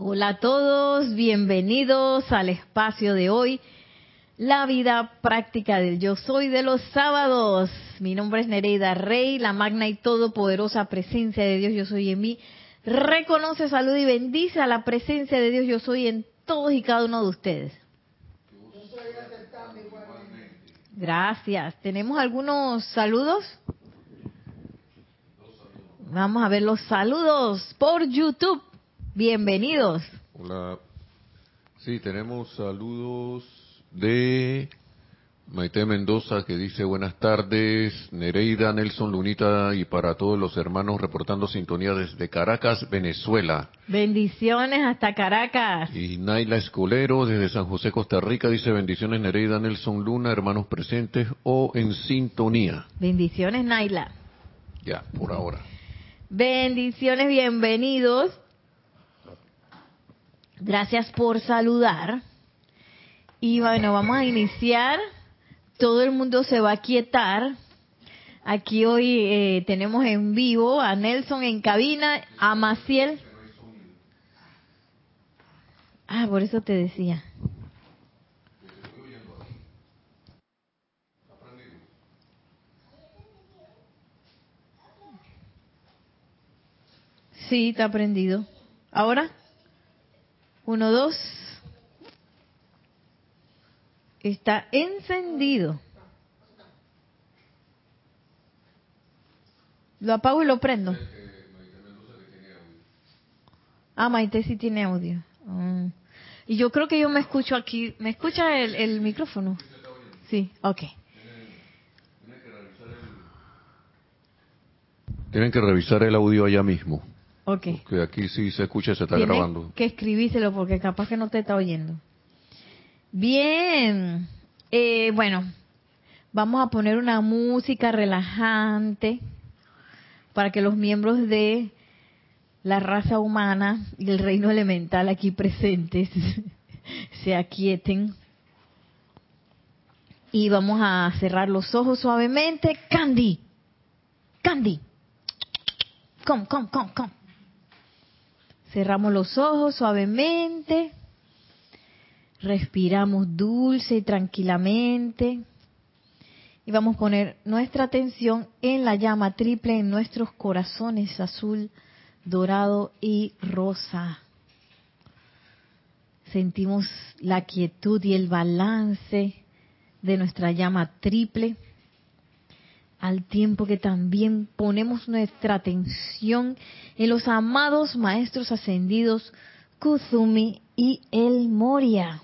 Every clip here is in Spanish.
Hola a todos, bienvenidos al espacio de hoy, la vida práctica del yo soy de los sábados. Mi nombre es Nereida Rey, la magna y todopoderosa presencia de Dios yo soy en mí. Reconoce, salud y bendice a la presencia de Dios yo soy en todos y cada uno de ustedes. Gracias. ¿Tenemos algunos saludos? Vamos a ver los saludos por YouTube. Bienvenidos. Hola. Sí, tenemos saludos de Maite Mendoza que dice buenas tardes, Nereida, Nelson Lunita y para todos los hermanos reportando sintonía desde Caracas, Venezuela. Bendiciones hasta Caracas. Y Naila Escolero desde San José, Costa Rica dice bendiciones Nereida, Nelson Luna, hermanos presentes o en sintonía. Bendiciones Naila. Ya, por ahora. Bendiciones, bienvenidos. Gracias por saludar. Y bueno, vamos a iniciar. Todo el mundo se va a quietar. Aquí hoy eh, tenemos en vivo a Nelson en cabina, a Maciel. Ah, por eso te decía. Sí, está prendido. ¿Ahora? Uno, dos. Está encendido. Lo apago y lo prendo. Ah, Maite sí tiene audio. Mm. Y yo creo que yo me escucho aquí. ¿Me escucha el, el micrófono? Sí, ok. Tienen que revisar el audio allá mismo. Ok. Que aquí sí se escucha y se está Tiene grabando. que escribírselo porque capaz que no te está oyendo. Bien. Eh, bueno, vamos a poner una música relajante para que los miembros de la raza humana y el reino elemental aquí presentes se aquieten. Y vamos a cerrar los ojos suavemente. Candy. Candy. Come, come, come, come. Cerramos los ojos suavemente. Respiramos dulce y tranquilamente. Y vamos a poner nuestra atención en la llama triple en nuestros corazones azul, dorado y rosa. Sentimos la quietud y el balance de nuestra llama triple al tiempo que también ponemos nuestra atención en los amados maestros ascendidos Kuzumi y El Moria.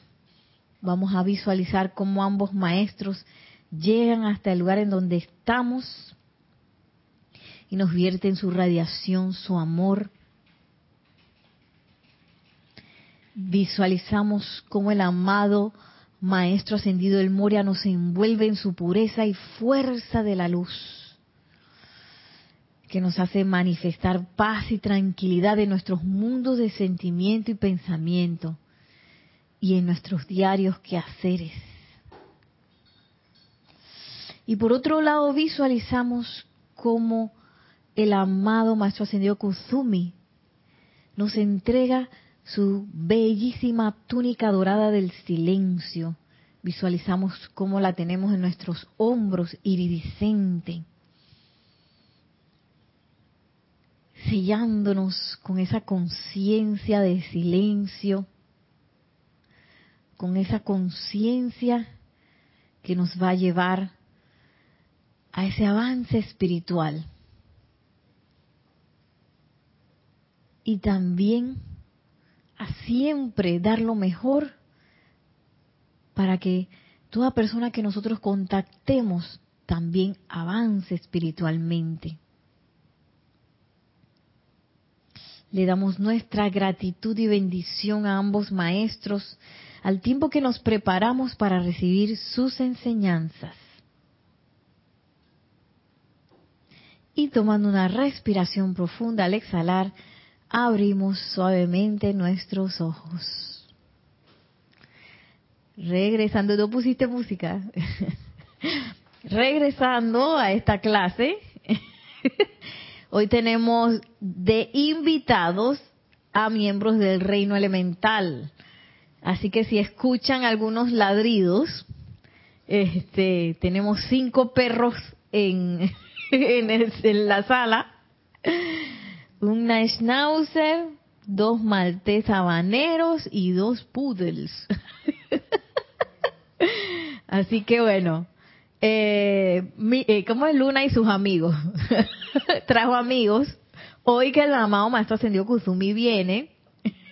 Vamos a visualizar cómo ambos maestros llegan hasta el lugar en donde estamos y nos vierten su radiación, su amor. Visualizamos cómo el amado Maestro ascendido del Moria nos envuelve en su pureza y fuerza de la luz, que nos hace manifestar paz y tranquilidad en nuestros mundos de sentimiento y pensamiento y en nuestros diarios quehaceres. Y por otro lado visualizamos cómo el amado Maestro Ascendido Kuzumi nos entrega su bellísima túnica dorada del silencio. Visualizamos cómo la tenemos en nuestros hombros iridiscente, sellándonos con esa conciencia de silencio, con esa conciencia que nos va a llevar a ese avance espiritual. Y también a siempre dar lo mejor para que toda persona que nosotros contactemos también avance espiritualmente. Le damos nuestra gratitud y bendición a ambos maestros al tiempo que nos preparamos para recibir sus enseñanzas. Y tomando una respiración profunda al exhalar, abrimos suavemente nuestros ojos. Regresando, ¿no pusiste música? Regresando a esta clase, hoy tenemos de invitados a miembros del reino elemental. Así que si escuchan algunos ladridos, este, tenemos cinco perros en, en, la sala, un Schnauzer, dos maltés habaneros y dos poodles. Así que bueno, eh, eh, ¿cómo es Luna y sus amigos? Trajo amigos. Hoy que el amado Maestro Ascendido Kuzumi viene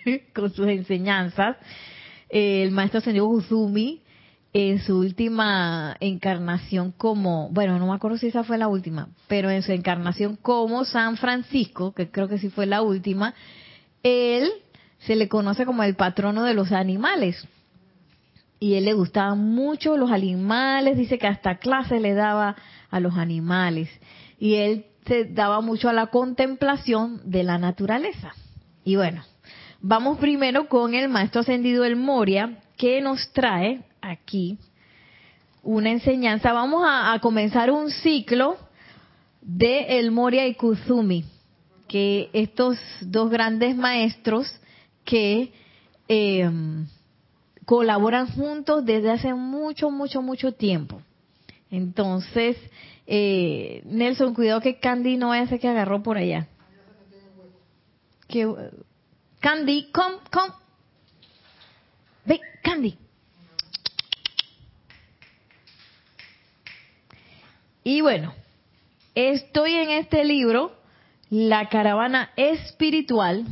con sus enseñanzas, el Maestro Ascendido Kuzumi en su última encarnación como, bueno, no me acuerdo si esa fue la última, pero en su encarnación como San Francisco, que creo que sí fue la última, él se le conoce como el patrono de los animales. Y él le gustaban mucho los animales, dice que hasta clase le daba a los animales. Y él se daba mucho a la contemplación de la naturaleza. Y bueno, vamos primero con el maestro ascendido El Moria, que nos trae aquí una enseñanza. Vamos a, comenzar un ciclo de El Moria y Kuzumi, que estos dos grandes maestros que eh, colaboran juntos desde hace mucho, mucho, mucho tiempo. Entonces, eh, Nelson, cuidado que Candy no a ser que agarró por allá. Que, Candy, come, come. Ve, Candy. Y bueno, estoy en este libro, La caravana espiritual,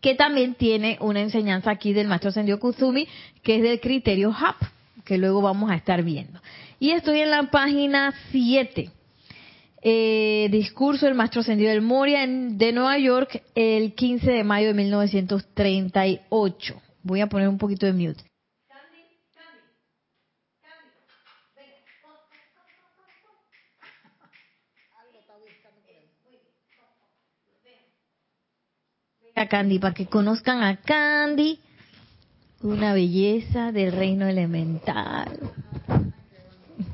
que también tiene una enseñanza aquí del maestro Sendio Kuzumi, que es del criterio HAP, que luego vamos a estar viendo. Y estoy en la página 7. Eh, discurso del maestro Sendio del Moria de Nueva York el 15 de mayo de 1938. Voy a poner un poquito de mute. A Candy, para que conozcan a Candy, una belleza del reino elemental.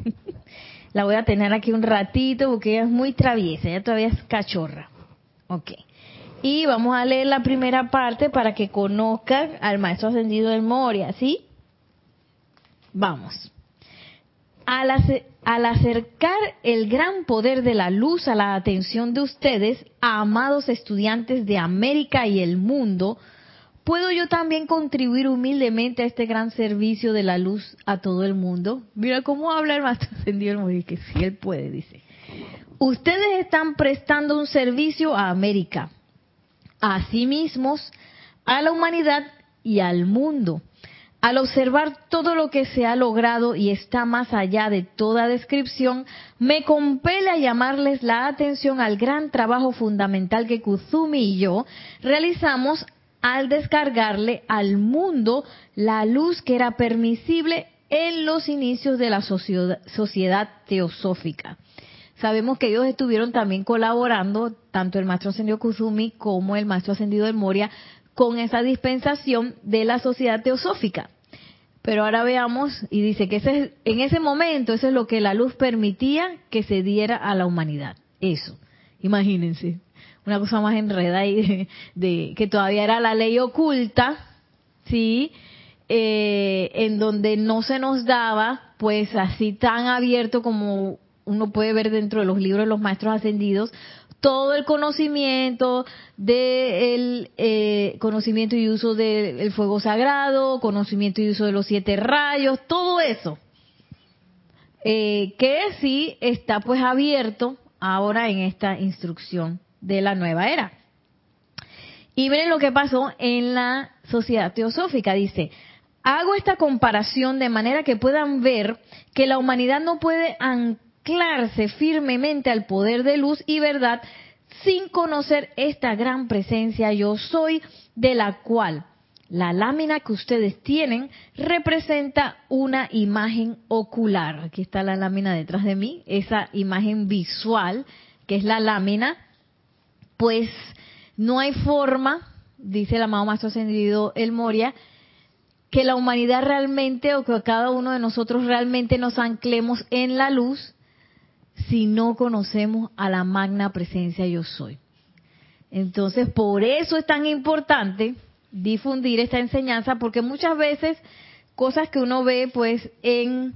La voy a tener aquí un ratito porque ella es muy traviesa, ella todavía es cachorra. Ok. Y vamos a leer la primera parte para que conozcan al maestro ascendido del Moria, ¿sí? Vamos. Al, acercar el gran poder de la luz a la atención de ustedes, amados estudiantes de América y el mundo, ¿puedo yo también contribuir humildemente a este gran servicio de la luz a todo el mundo? Mira cómo habla el maestro ascendido el que sí él puede, dice. Ustedes están prestando un servicio a América, a sí mismos, a la humanidad y al mundo. Al observar todo lo que se ha logrado y está más allá de toda descripción, me compele a llamarles la atención al gran trabajo fundamental que Kuzumi y yo realizamos al descargarle al mundo la luz que era permisible en los inicios de la sociedad teosófica. Sabemos que ellos estuvieron también colaborando, tanto el maestro ascendido Kuzumi como el maestro ascendido del Moria, con esa dispensación de la sociedad teosófica. Pero ahora veamos, y dice que ese, en ese momento eso es lo que la luz permitía que se diera a la humanidad. Eso, imagínense, una cosa más enredada y de, que todavía era la ley oculta, ¿sí? Eh, en donde no se nos daba, pues así tan abierto como uno puede ver dentro de los libros de los maestros ascendidos, todo el conocimiento del eh, conocimiento y uso del fuego sagrado, conocimiento y uso de los siete rayos, todo eso, eh, que sí está pues abierto ahora en esta instrucción de la nueva era. Y miren lo que pasó en la sociedad teosófica, dice, hago esta comparación de manera que puedan ver que la humanidad no puede anclarse firmemente al poder de luz y verdad sin conocer esta gran presencia yo soy, de la cual la lámina que ustedes tienen representa una imagen ocular. Aquí está la lámina detrás de mí, esa imagen visual que es la lámina, pues no hay forma, dice el amado Maestro Ascendido El Moria, que la humanidad realmente o que cada uno de nosotros realmente nos anclemos en la luz si no conocemos a la magna presencia yo soy. Entonces, por eso es tan importante difundir esta enseñanza, porque muchas veces cosas que uno ve pues en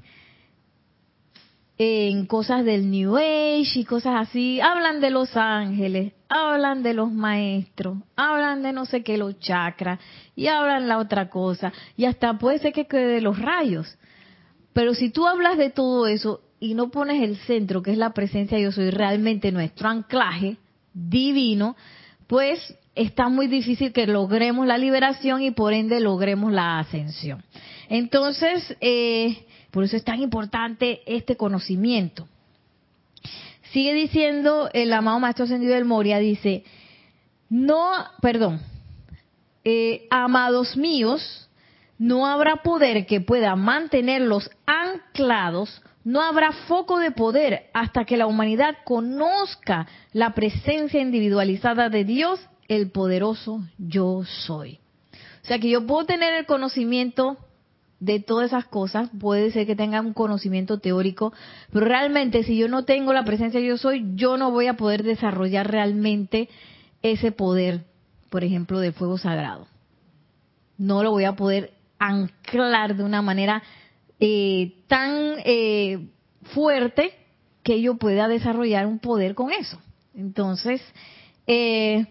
en cosas del New Age y cosas así, hablan de los ángeles, hablan de los maestros, hablan de no sé qué, los chakras, y hablan la otra cosa, y hasta puede ser que quede de los rayos. Pero si tú hablas de todo eso y no pones el centro, que es la presencia yo soy, realmente nuestro anclaje divino, pues está muy difícil que logremos la liberación y por ende logremos la ascensión. Entonces, eh, por eso es tan importante este conocimiento. Sigue diciendo el amado Maestro Ascendido del Moria, dice, no, perdón, eh, amados míos, no habrá poder que pueda mantenerlos anclados, no habrá foco de poder hasta que la humanidad conozca la presencia individualizada de Dios, el poderoso yo soy. O sea que yo puedo tener el conocimiento de todas esas cosas, puede ser que tenga un conocimiento teórico, pero realmente si yo no tengo la presencia yo soy, yo no voy a poder desarrollar realmente ese poder, por ejemplo, de fuego sagrado. No lo voy a poder anclar de una manera eh, tan eh, fuerte que yo pueda desarrollar un poder con eso. Entonces, eh,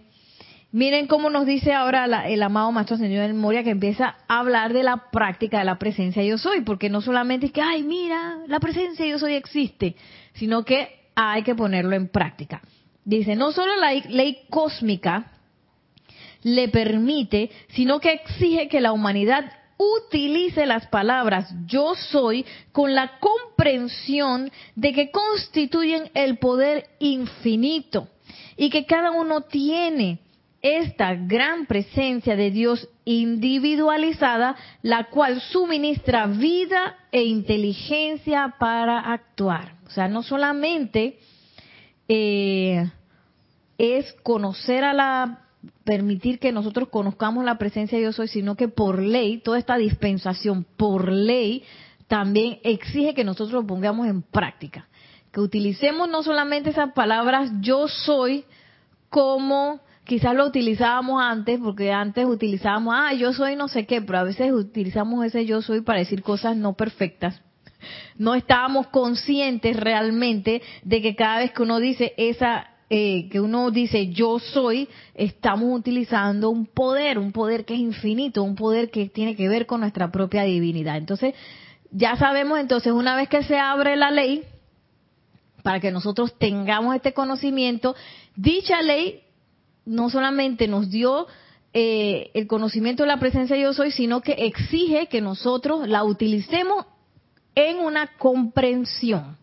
Miren cómo nos dice ahora el amado Maestro Señor del Moria que empieza a hablar de la práctica de la presencia yo soy, porque no solamente es que, ay, mira, la presencia yo soy existe, sino que hay que ponerlo en práctica. Dice, no solo la ley cósmica le permite, sino que exige que la humanidad utilice las palabras yo soy con la comprensión de que constituyen el poder infinito y que cada uno tiene esta gran presencia de Dios individualizada, la cual suministra vida e inteligencia para actuar. O sea, no solamente eh, es conocer a la, permitir que nosotros conozcamos la presencia de Dios hoy, sino que por ley, toda esta dispensación por ley, también exige que nosotros lo pongamos en práctica. Que utilicemos no solamente esas palabras yo soy como quizás lo utilizábamos antes, porque antes utilizábamos, ah, yo soy no sé qué, pero a veces utilizamos ese yo soy para decir cosas no perfectas. No estábamos conscientes realmente de que cada vez que uno dice esa, eh, que uno dice yo soy, estamos utilizando un poder, un poder que es infinito, un poder que tiene que ver con nuestra propia divinidad. Entonces, ya sabemos entonces, una vez que se abre la ley, para que nosotros tengamos este conocimiento, dicha ley no solamente nos dio eh, el conocimiento de la presencia de yo soy, sino que exige que nosotros la utilicemos en una comprensión.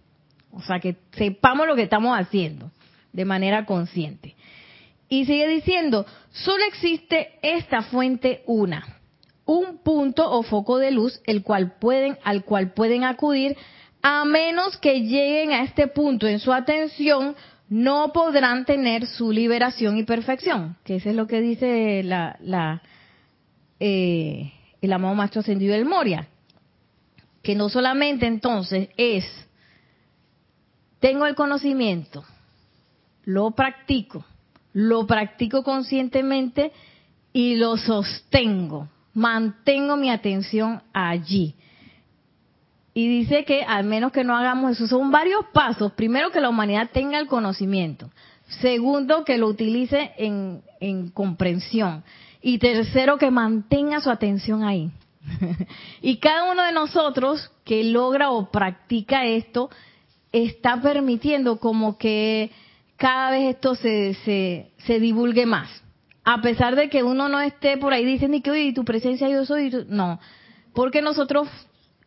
O sea, que sepamos lo que estamos haciendo de manera consciente. Y sigue diciendo, solo existe esta fuente una, un punto o foco de luz el cual pueden, al cual pueden acudir a menos que lleguen a este punto en su atención no podrán tener su liberación y perfección, que eso es lo que dice la, la eh, el amado Maestro Ascendido del Moria, que no solamente entonces es, tengo el conocimiento, lo practico, lo practico conscientemente y lo sostengo, mantengo mi atención allí y dice que al menos que no hagamos eso, son varios pasos. Primero, que la humanidad tenga el conocimiento. Segundo, que lo utilice en, en comprensión. Y tercero, que mantenga su atención ahí. y cada uno de nosotros que logra o practica esto, está permitiendo como que cada vez esto se, se, se divulgue más. A pesar de que uno no esté por ahí diciendo que, oye, tu presencia yo soy, no. Porque nosotros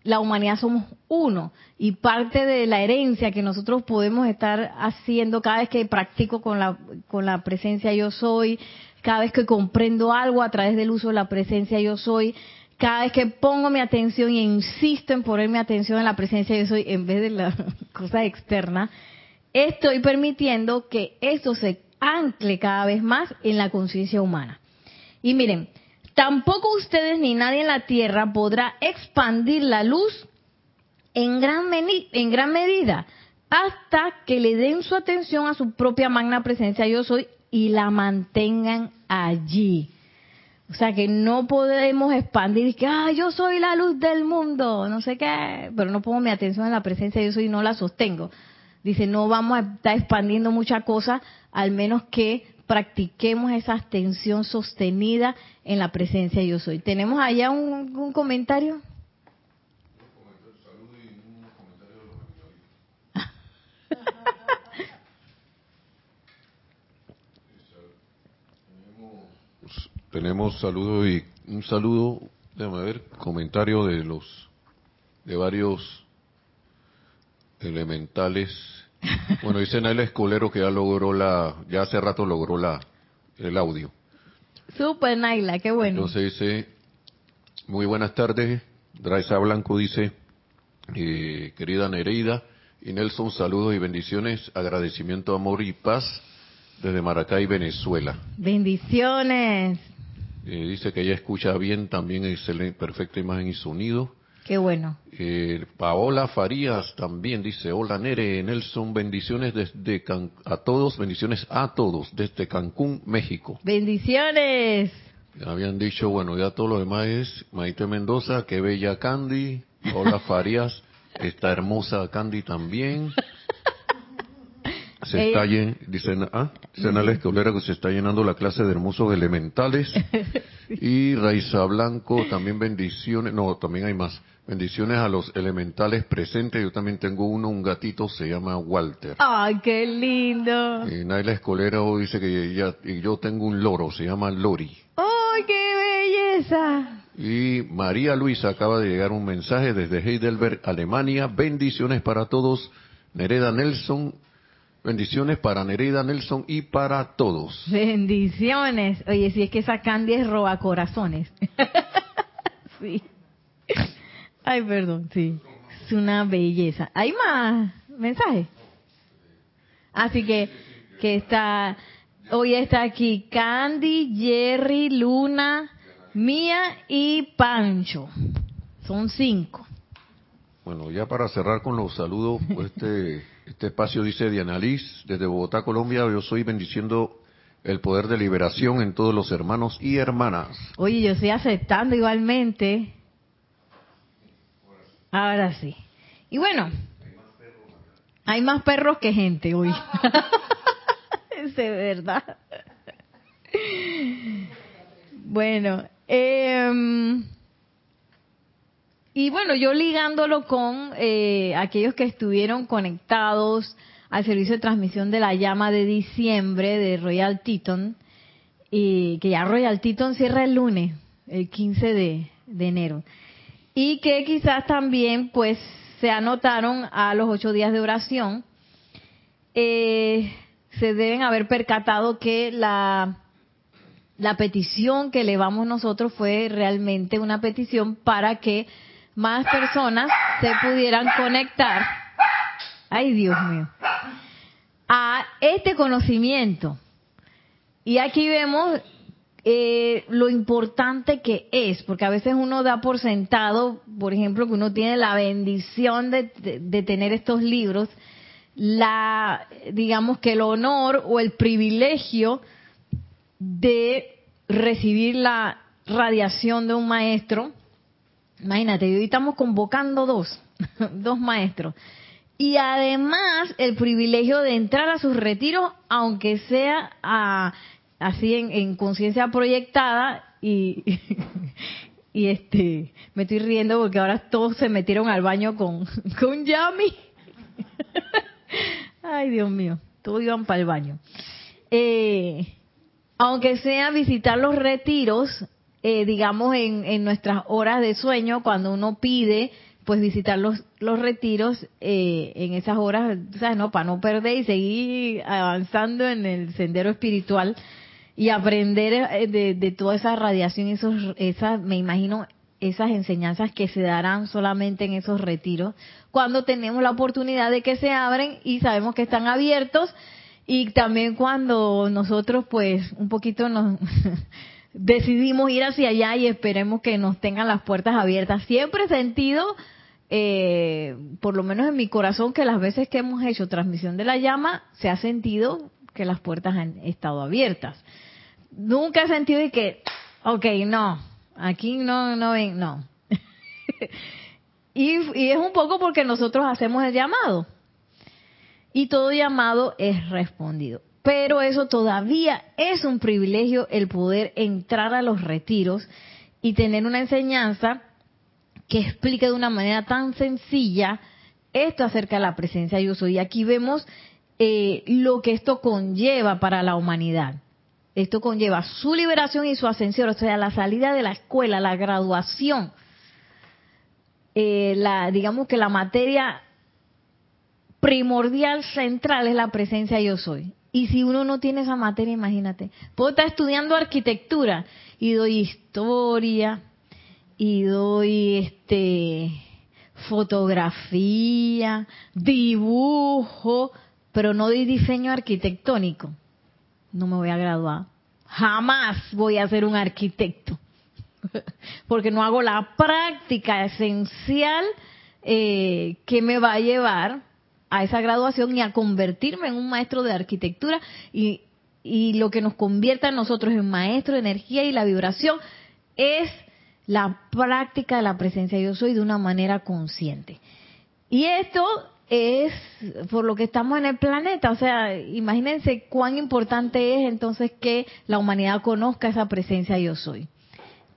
la humanidad somos uno y parte de la herencia que nosotros podemos estar haciendo cada vez que practico con la, con la presencia yo soy, cada vez que comprendo algo a través del uso de la presencia yo soy, cada vez que pongo mi atención y insisto en poner mi atención en la presencia yo soy en vez de la cosa externa, estoy permitiendo que esto se ancle cada vez más en la conciencia humana. Y miren, Tampoco ustedes ni nadie en la tierra podrá expandir la luz en gran, medida hasta que le den su atención a su propia magna presencia yo soy y la mantengan allí. O sea que no podemos expandir que, ah, yo soy la luz del mundo, no sé qué, pero no pongo mi atención en la presencia yo soy y no la sostengo. Dice, no vamos a estar expandiendo mucha cosa, al menos que practiquemos esa atención sostenida en la presencia de yo soy. ¿Tenemos allá un, un comentario? Tenemos saludos y un saludo, déjame ver, comentario de los, de varios elementales. Bueno, dice Naila Escolero que ya logró la, ya hace rato logró la, el audio. Super Naila, qué bueno. Entonces dice, muy buenas tardes, Draisa Blanco dice, eh, querida Nereida y Nelson, saludos y bendiciones, agradecimiento, amor y paz desde Maracay, Venezuela. Bendiciones. Eh, dice que ella escucha bien, también excelente, perfecta imagen y sonido. Qué bueno. Eh, Paola Farías también dice, hola Nere, Nelson, bendiciones desde a todos, bendiciones a todos desde Cancún, México. Bendiciones. habían dicho, bueno, ya todo lo demás es Maite Mendoza, qué bella Candy, hola Farías, esta hermosa Candy también. Se está llenando, dicen, ah, dicen a la escolera que se está llenando la clase de hermosos elementales. Y Raiza Blanco, también bendiciones, no, también hay más. Bendiciones a los elementales presentes. Yo también tengo uno, un gatito, se llama Walter. ¡Ay, qué lindo! Y Naila Escolera dice que ella, y yo tengo un loro, se llama Lori. ¡Ay, qué belleza! Y María Luisa acaba de llegar un mensaje desde Heidelberg, Alemania. Bendiciones para todos. Nereda Nelson, Bendiciones para Nereida Nelson y para todos. Bendiciones. Oye, si es que esa Candy es roba corazones. sí. Ay, perdón, sí. Es una belleza. ¿Hay más mensajes? Así que, que está, hoy está aquí Candy, Jerry, Luna, Mía y Pancho. Son cinco. Bueno, ya para cerrar con los saludos, pues este este espacio dice Diana Liz, desde Bogotá, Colombia, yo soy bendiciendo el poder de liberación en todos los hermanos y hermanas. Oye, yo estoy aceptando igualmente. Ahora sí. Y bueno, hay más perros que gente hoy. es de verdad. bueno, eh, y bueno, yo ligándolo con eh, aquellos que estuvieron conectados al servicio de transmisión de la llama de diciembre de Royal Teton, y que ya Royal Teton cierra el lunes, el 15 de, enero, y que quizás también pues se anotaron a los ocho días de oración, eh, se deben haber percatado que la, la petición que elevamos nosotros fue realmente una petición para que más personas se pudieran conectar, ay Dios mío, a este conocimiento. Y aquí vemos eh, lo importante que es, porque a veces uno da por sentado, por ejemplo, que uno tiene la bendición de, de tener estos libros, la, digamos que el honor o el privilegio de recibir la radiación de un maestro Imagínate, hoy estamos convocando dos, dos maestros. Y además el privilegio de entrar a sus retiros, aunque sea así en, conciencia proyectada y, este me estoy riendo porque ahora todos se metieron al baño con, con Yami. Ay, Dios mío, todos iban para el baño. Eh, aunque sea visitar los retiros, eh, digamos, en, en, nuestras horas de sueño, cuando uno pide, pues visitar los, los retiros eh, en esas horas, ¿sabes? No, para no perder y seguir avanzando en el sendero espiritual y aprender eh, de, toda esa radiación, esos, esas, me imagino, esas enseñanzas que se darán solamente en esos retiros, cuando tenemos la oportunidad de que se abren y sabemos que están abiertos y también cuando nosotros pues un poquito nos decidimos ir hacia allá y esperemos que nos tengan las puertas abiertas. Siempre he sentido, eh, por lo menos en mi corazón, que las veces que hemos hecho transmisión de la llama, se ha sentido que las puertas han estado abiertas. Nunca he sentido de que, ok, no, aquí no, no ven, no. y, y es un poco porque nosotros hacemos el llamado. Y todo llamado es respondido. Pero eso todavía es un privilegio el poder entrar a los retiros y tener una enseñanza que explique de una manera tan sencilla esto acerca de la presencia yo soy. Y aquí vemos eh, lo que esto conlleva para la humanidad. Esto conlleva su liberación y su ascensión, o sea, la salida de la escuela, la graduación. Eh, la, digamos que la materia primordial central es la presencia yo soy. Y si uno no tiene esa materia, imagínate. Puedo estar estudiando arquitectura y doy historia y doy este fotografía, dibujo, pero no doy diseño arquitectónico. No me voy a graduar. Jamás voy a ser un arquitecto. Porque no hago la práctica esencial eh, que me va a llevar a esa graduación y a convertirme en un maestro de arquitectura y, lo que nos convierta a nosotros en maestro de energía y la vibración es la práctica de la presencia yo soy de una manera consciente. Y esto es por lo que estamos en el planeta, o sea, imagínense cuán importante es entonces que la humanidad conozca esa presencia yo soy.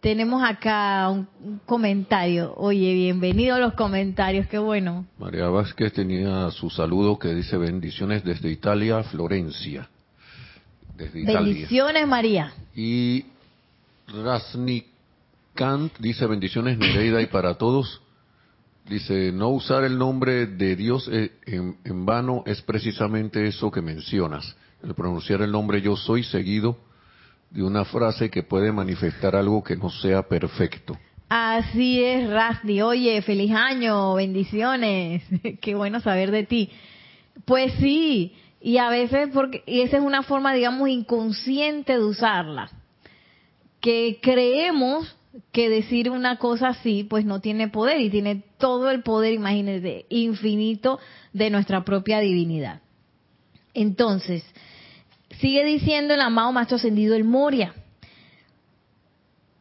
Tenemos acá un comentario. Oye, bienvenido a los comentarios, qué bueno. María Vázquez tenía su saludo que dice bendiciones desde Italia, Florencia. Desde bendiciones, María. Y Rasnik Kant dice bendiciones Nereida y para todos. Dice, no usar el nombre de Dios eh, en, vano es precisamente eso que mencionas. El pronunciar el nombre yo soy seguido de una frase que puede manifestar algo que no sea perfecto. Así es, Rasdi. Oye, feliz año, bendiciones. Qué bueno saber de ti. Pues sí, y a veces, porque y esa es una forma, digamos, inconsciente de usarla. Que creemos que decir una cosa así, pues no tiene poder y tiene todo el poder, imagínense, infinito de nuestra propia divinidad. Entonces, Sigue diciendo el amado Maestro Ascendido el Moria.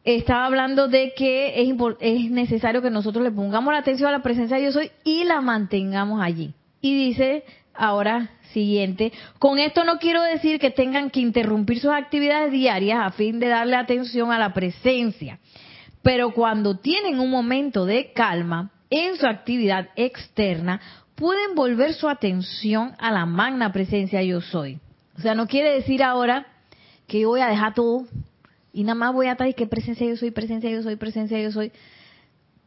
Estaba hablando de que es, es necesario que nosotros le pongamos la atención a la presencia de Dios hoy y la mantengamos allí. Y dice ahora siguiente, con esto no quiero decir que tengan que interrumpir sus actividades diarias a fin de darle atención a la presencia, pero cuando tienen un momento de calma en su actividad externa, pueden volver su atención a la magna presencia yo soy. O sea, no quiere decir ahora que yo voy a dejar todo y nada más voy a estar y que presencia yo soy, presencia yo soy, presencia yo soy.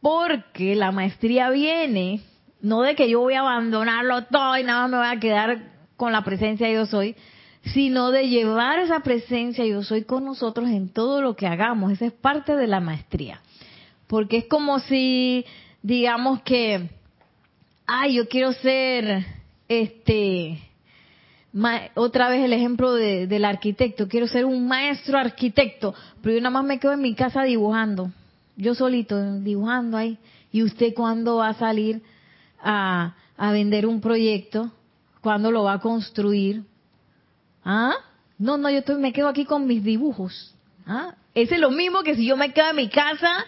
Porque la maestría viene, no de que yo voy a abandonarlo todo y nada más me voy a quedar con la presencia yo soy, sino de llevar esa presencia yo soy con nosotros en todo lo que hagamos. Esa es parte de la maestría. Porque es como si, digamos que, ay, yo quiero ser, este, otra vez el ejemplo del arquitecto. Quiero ser un maestro arquitecto, pero yo nada más me quedo en mi casa dibujando. Yo solito, dibujando ahí. ¿Y usted cuándo va a salir a, a vender un proyecto? ¿Cuándo lo va a construir? ¿Ah? No, no, yo estoy, me quedo aquí con mis dibujos. ¿Ah? Es lo mismo que si yo me quedo en mi casa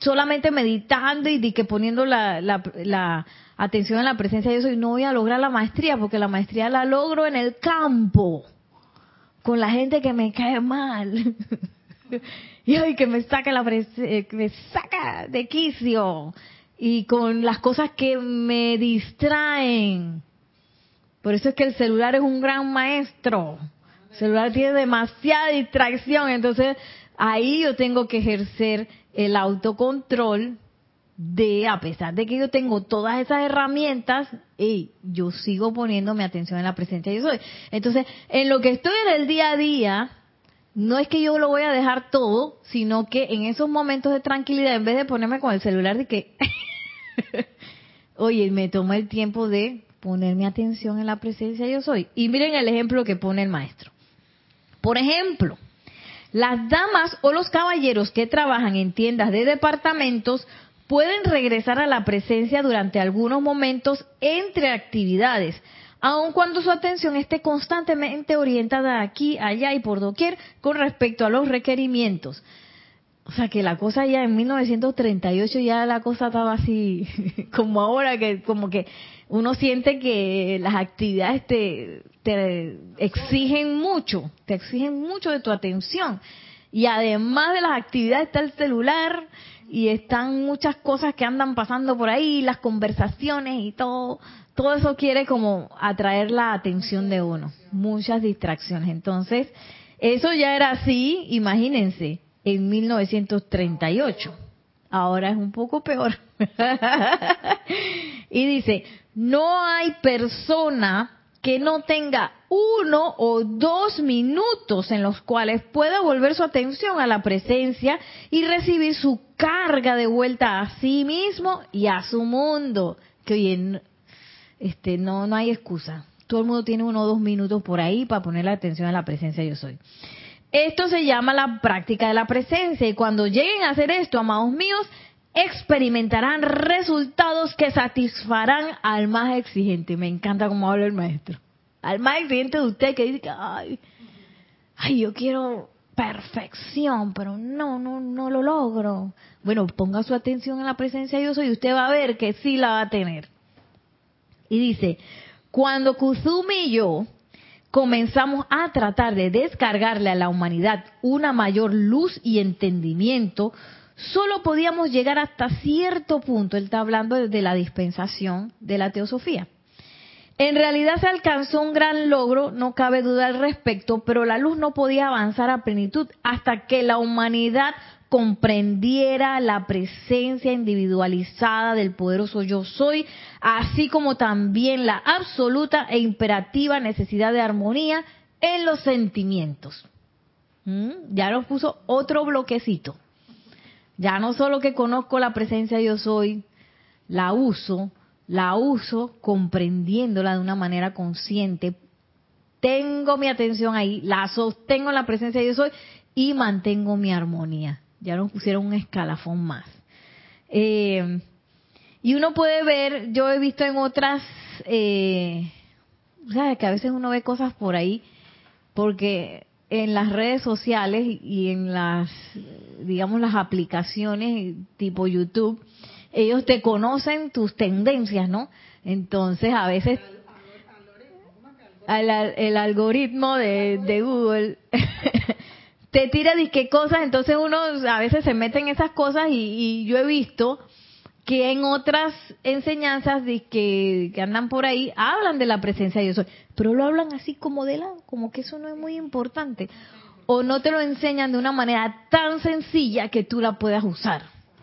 solamente meditando y que poniendo la, atención en la presencia de Dios y no voy a lograr la maestría porque la maestría la logro en el campo con la gente que me cae mal y que me saca la que me saca de quicio y con las cosas que me distraen por eso es que el celular es un gran maestro el celular tiene demasiada distracción entonces ahí yo tengo que ejercer el autocontrol de, a pesar de que yo tengo todas esas herramientas, y yo sigo poniéndome atención en la presencia yo soy. Entonces, en lo que estoy en el día a día, no es que yo lo voy a dejar todo, sino que en esos momentos de tranquilidad, en vez de ponerme con el celular de que, oye, me tomo el tiempo de ponerme atención en la presencia yo soy. Y miren el ejemplo que pone el maestro. Por ejemplo, las damas o los caballeros que trabajan en tiendas de departamentos pueden regresar a la presencia durante algunos momentos entre actividades, aun cuando su atención esté constantemente orientada aquí, allá y por doquier con respecto a los requerimientos. O sea que la cosa ya en 1938 ya la cosa estaba así como ahora que como que uno siente que las actividades te, te exigen mucho, te exigen mucho de tu atención. Y además de las actividades está el celular y están muchas cosas que andan pasando por ahí, las conversaciones y todo, todo eso quiere como atraer la atención de uno, muchas distracciones. Entonces, eso ya era así, imagínense, en 1938. Ahora es un poco peor. y dice, no hay persona que no tenga uno o dos minutos en los cuales pueda volver su atención a la presencia y recibir su carga de vuelta a sí mismo y a su mundo. Que oye, este, no, no hay excusa. Todo el mundo tiene uno o dos minutos por ahí para poner la atención a la presencia yo soy. Esto se llama la práctica de la presencia y cuando lleguen a hacer esto, amados míos, experimentarán resultados que satisfarán al más exigente. Me encanta cómo habla el maestro. Al más exigente de usted que dice que, ay, ay, yo quiero perfección, pero no, no, no lo logro. Bueno, ponga su atención en la presencia de Dios y usted va a ver que sí la va a tener. Y dice, cuando Kuzumi y yo comenzamos a tratar de descargarle a la humanidad una mayor luz y entendimiento, solo podíamos llegar hasta cierto punto. Él está hablando de la dispensación de la teosofía. En realidad se alcanzó un gran logro, no cabe duda al respecto, pero la luz no podía avanzar a plenitud hasta que la humanidad comprendiera la presencia individualizada del poderoso yo soy, así como también la absoluta e imperativa necesidad de armonía en los sentimientos. ¿Mm? Ya nos puso otro bloquecito. Ya no solo que conozco la presencia yo soy, la uso, la uso comprendiéndola de una manera consciente, tengo mi atención ahí, la sostengo en la presencia yo soy y mantengo mi armonía. Ya nos pusieron un escalafón más. Eh, y uno puede ver, yo he visto en otras, eh, sea, que a veces uno ve cosas por ahí, porque en las redes sociales y en las, digamos, las aplicaciones tipo YouTube, ellos te conocen tus tendencias, ¿no? Entonces a veces el algoritmo de, de Google te tira de qué cosas, entonces uno a veces se mete en esas cosas y, yo he visto que en otras enseñanzas de que, que, andan por ahí hablan de la presencia de Dios, pero lo hablan así como de lado, como que eso no es muy importante. O no te lo enseñan de una manera tan sencilla que tú la puedas usar.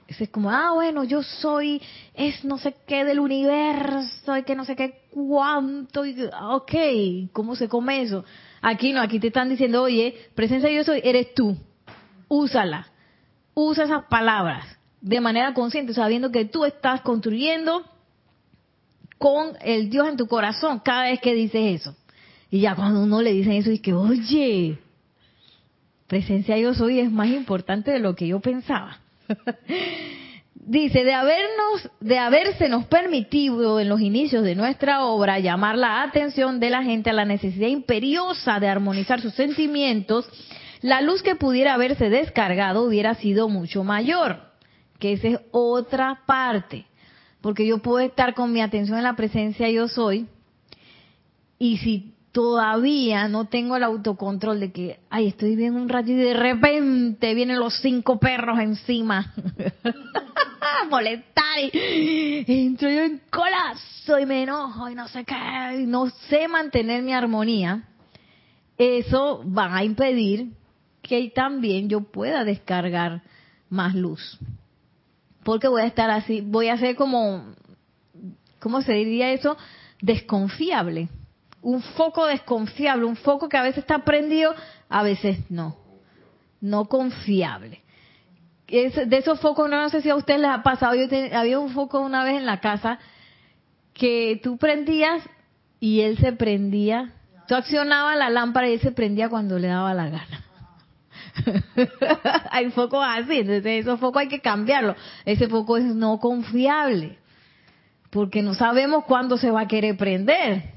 Es como, ah, bueno, yo soy, es no sé qué del universo, y que no sé qué cuánto, y, ok, ¿cómo se come eso? Aquí no, aquí te están diciendo, oye, presencia yo soy, eres tú. Úsala. Usa esas palabras de manera consciente, sabiendo que tú estás construyendo con el Dios en tu corazón cada vez que dices eso. Y ya cuando uno le dice eso, que, oye, presencia yo soy es más importante de lo que yo pensaba. Dice, de habernos, de permitido en los inicios de nuestra obra llamar la atención de la gente a la necesidad imperiosa de armonizar sus sentimientos, la luz que pudiera haberse descargado hubiera sido mucho mayor, que esa es otra parte, porque yo puedo estar con mi atención en la presencia yo soy, y si todavía no tengo el autocontrol de que, ay, estoy bien un rato y de repente vienen los cinco perros encima. molestar y entro yo en colazo y me enojo y no sé qué, no sé mantener mi armonía, eso va a impedir que también yo pueda descargar más luz. Porque voy a estar así, voy a ser como, ¿cómo se diría eso? Desconfiable. Un foco desconfiable, un foco que a veces está prendido, a veces no. No confiable de esos focos, no, sé si a usted les ha pasado, yo había un foco una vez en la casa que tú prendías y él se prendía. Tú accionabas la lámpara y él se prendía cuando le daba la gana. hay focos así, entonces esos focos hay que cambiarlo. Ese foco es no confiable, porque no sabemos cuándo se va a querer prender.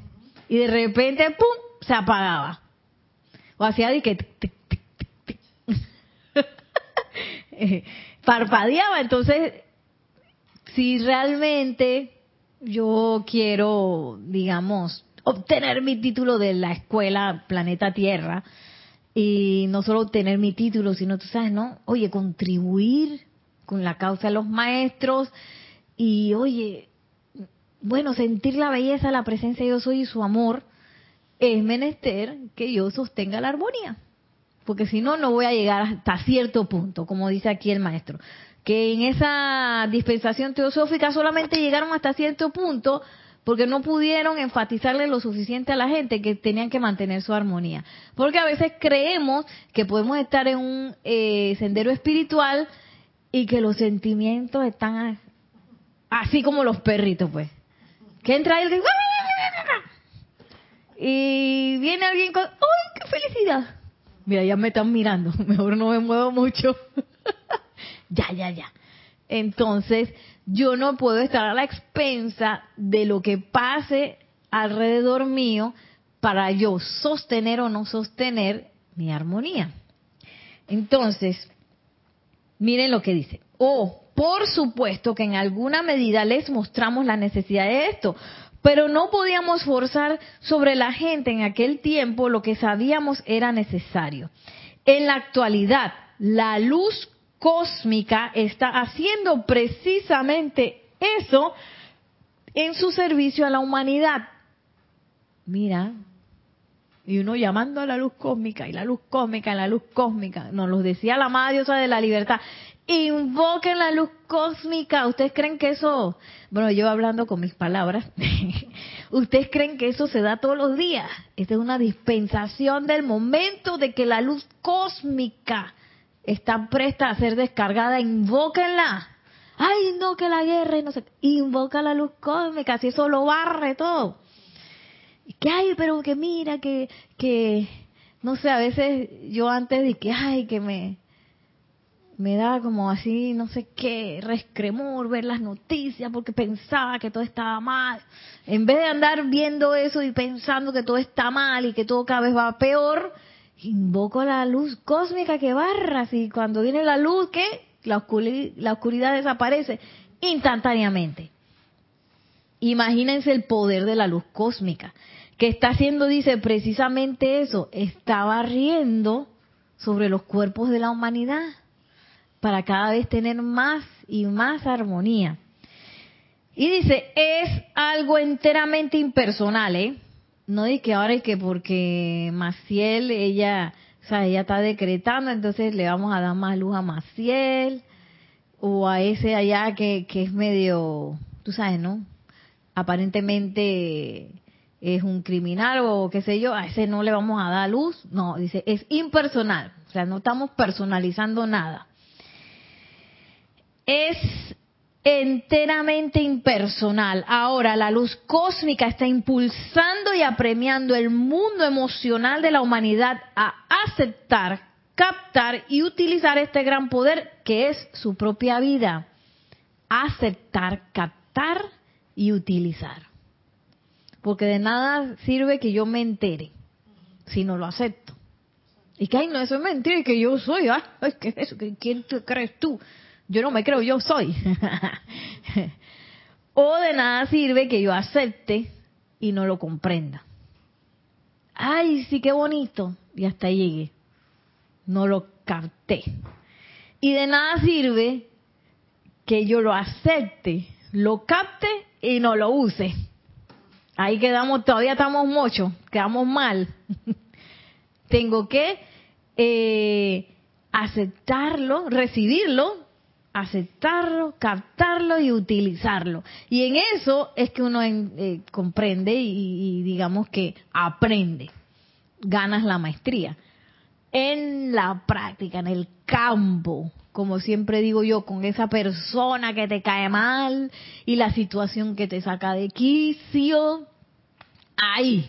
y de repente, ¡pum!, se apagaba. O hacía de que... parpadeaba. Entonces, si realmente yo quiero, digamos, obtener mi título de la escuela Planeta Tierra, y no solo obtener mi título, sino, tú sabes, ¿no? Oye, contribuir con la causa de los maestros y, oye, bueno, sentir la belleza, la presencia de yo soy y su amor, es menester que yo sostenga la armonía. Porque si no, no voy a llegar hasta cierto punto, como dice aquí el maestro. Que en esa dispensación teosófica solamente llegaron hasta cierto punto porque no pudieron enfatizarle lo suficiente a la gente que tenían que mantener su armonía. Porque a veces creemos que podemos estar en un eh, sendero espiritual y que los sentimientos están así como los perritos, pues. Que entra alguien y viene alguien con, ¡ay, qué felicidad! Mira, ya me están mirando, mejor no me muevo mucho. ya, ya, ya. Entonces, yo no puedo estar a la expensa de lo que pase alrededor mío para yo sostener o no sostener mi armonía. Entonces, miren lo que dice. Oh, por supuesto que en alguna medida les mostramos la necesidad de esto, pero no podíamos forzar sobre la gente en aquel tiempo lo que sabíamos era necesario. En la actualidad, la luz cósmica está haciendo precisamente eso en su servicio a la humanidad. Mira, y uno llamando a la luz cósmica, y la luz cósmica, y la luz cósmica. Nos lo decía la amada diosa de la libertad. Invoquen la luz cósmica. ¿Ustedes creen que eso, bueno, yo hablando con mis palabras, ¿ustedes creen que eso se da todos los días? Esta es una dispensación del momento de que la luz cósmica está presta a ser descargada, invóquenla. Ay, no, que la guerra, no sé, invoca la luz cósmica, si eso lo barre todo. Que ay, pero que mira, que, que, no sé, a veces yo antes de que, ay, que me, me da como así, no sé qué, rescremor ver las noticias porque pensaba que todo estaba mal. En vez de andar viendo eso y pensando que todo está mal y que todo cada vez va peor, invoco la luz cósmica que barra, y cuando viene la luz, ¿qué? La oscuridad, la oscuridad desaparece instantáneamente. Imagínense el poder de la luz cósmica, que está haciendo, dice, precisamente eso, está barriendo sobre los cuerpos de la humanidad para cada vez tener más y más armonía. Y dice, es algo enteramente impersonal, ¿eh? no di que ahora es que porque Maciel, ella, o sea, ella está decretando, entonces le vamos a dar más luz a Maciel, o a ese allá que, que es medio, tú sabes, ¿no? Aparentemente es un criminal o qué sé yo, a ese no le vamos a dar luz. No, dice, es impersonal, o sea, no estamos personalizando nada. Es enteramente impersonal. Ahora la luz cósmica está impulsando y apremiando el mundo emocional de la humanidad a aceptar, captar y utilizar este gran poder que es su propia vida. Aceptar, captar y utilizar. Porque de nada sirve que yo me entere si no lo acepto. Y que, ay, no, eso es mentira, que yo soy, ah, ¿qué es eso? ¿Quién crees tú? Yo no me creo, yo soy. o de nada sirve que yo acepte y no lo comprenda. Ay, sí, qué bonito. Y hasta llegué. No lo capté. Y de nada sirve que yo lo acepte, lo capte y no lo use. Ahí quedamos, todavía estamos muchos, quedamos mal. Tengo que eh, aceptarlo, recibirlo, aceptarlo, captarlo y utilizarlo. Y en eso es que uno eh, comprende y, digamos que aprende, ganas la maestría. En la práctica, en el campo, como siempre digo yo, con esa persona que te cae mal y la situación que te saca de quicio, ahí,